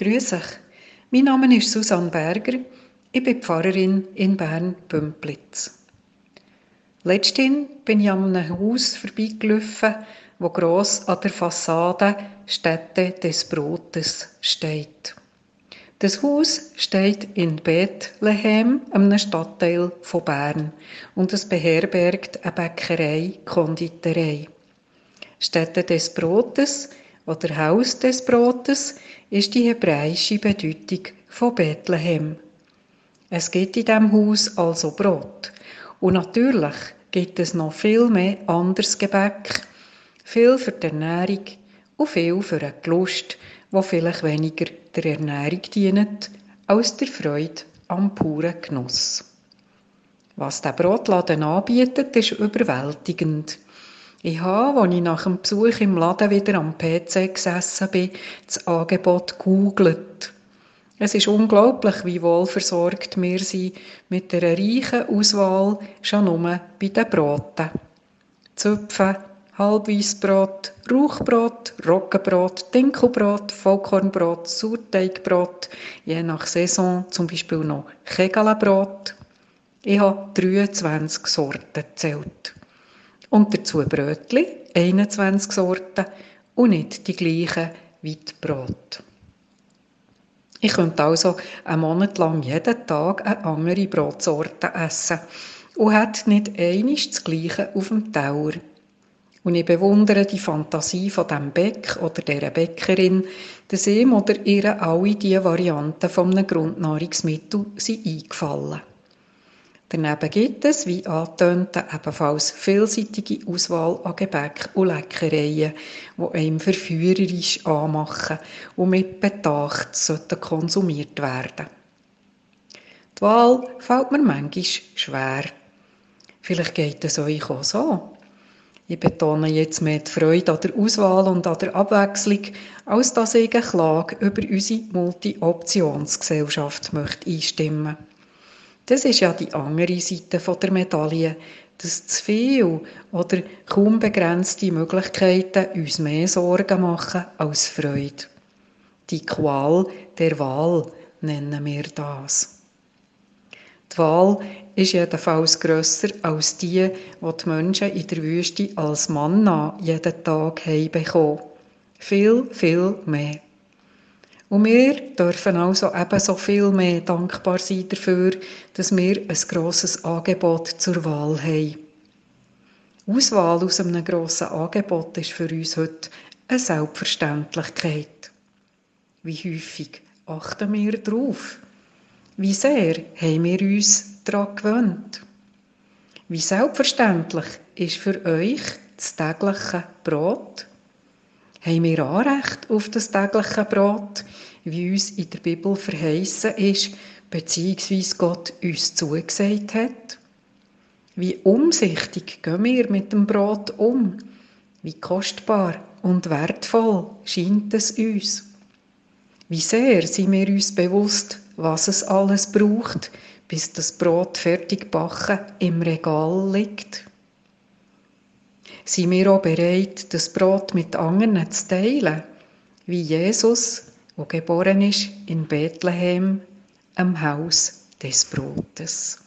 Grüß euch. Mein Name ist Susanne Berger. Ich bin Pfarrerin in Bern-Bümplitz. Letztens bin ich an einem Haus vorbeigelaufen, wo gross an der Fassade Stätte des Brotes steht. Das Haus steht in Bethlehem, einem Stadtteil von Bern, und es beherbergt eine Bäckerei, Konditorei. Stätte des Brotes oder Haus des Brotes ist die hebräische Bedeutung von Bethlehem. Es gibt in diesem Haus also Brot. Und natürlich gibt es noch viel mehr anderes Gebäck, viel für die Ernährung und viel für eine Lust, wo vielleicht weniger der Ernährung dient, als der Freude am puren Genuss. Was der Brotladen anbietet, ist überwältigend. Ich habe, als ich nach dem Besuch im Laden wieder am PC gesessen bin, das Angebot gegoogelt. Es ist unglaublich, wie wohlversorgt wir sind mit einer reichen Auswahl schon nur bei den Broten. Zöpfe, Halbweissbrot, Rauchbrot, Roggenbrot, Dinkelbrot, Vollkornbrot, Sauerteigbrot, je nach Saison zum Beispiel noch Kegelenbrot. Ich habe 23 Sorten gezählt. Und dazu Brötli, 21 Sorten und nicht die gleichen wie die Brot. Ich könnte also einen Monat lang jeden Tag eine andere Brotsorte essen und hätte nicht einiges das Gleiche auf dem Teller. Und ich bewundere die Fantasie von dem Bäck oder dieser Bäckerin, dass ihm oder ihr alle diese Varianten von einem Grundnahrungsmittel sind eingefallen. Daneben gibt es, wie angetönt, ebenfalls vielseitige Auswahl an Gebäck und Leckereien, die einem verführerisch anmachen und mit Bedacht sollten konsumiert werden. Die Wahl fällt mir manchmal schwer. Vielleicht geht es euch auch so. Ich betone jetzt mehr die Freude an der Auswahl und an der Abwechslung, als dass ich eine Klage über unsere Multi-Optionsgesellschaft einstimmen möchte. Das ist ja die andere Seite der Medaille, dass zu viel oder kaum begrenzte Möglichkeiten uns mehr Sorgen machen als Freude. Die Qual der Wahl nennen wir das. Die Wahl ist jedenfalls grösser als die, die die Menschen in der Wüste als Manna jeden Tag bekommen. Viel, viel mehr. Und wir dürfen also ebenso viel mehr dankbar sein dafür, dass wir ein grosses Angebot zur Wahl haben. Auswahl aus einem grossen Angebot ist für uns heute eine Selbstverständlichkeit. Wie häufig achten wir darauf? Wie sehr haben wir uns daran gewöhnt? Wie selbstverständlich ist für euch das tägliche Brot? Haben wir Anrecht auf das tägliche Brot, wie uns in der Bibel verheißen ist, beziehungsweise Gott uns zugesagt hat? Wie umsichtig gehen wir mit dem Brot um? Wie kostbar und wertvoll scheint es uns? Wie sehr sind wir uns bewusst, was es alles braucht, bis das Brot fertig gebacken im Regal liegt? Sind wir auch bereit, das Brot mit anderen zu teilen, wie Jesus, wo geboren ist in Bethlehem, am Haus des Brotes?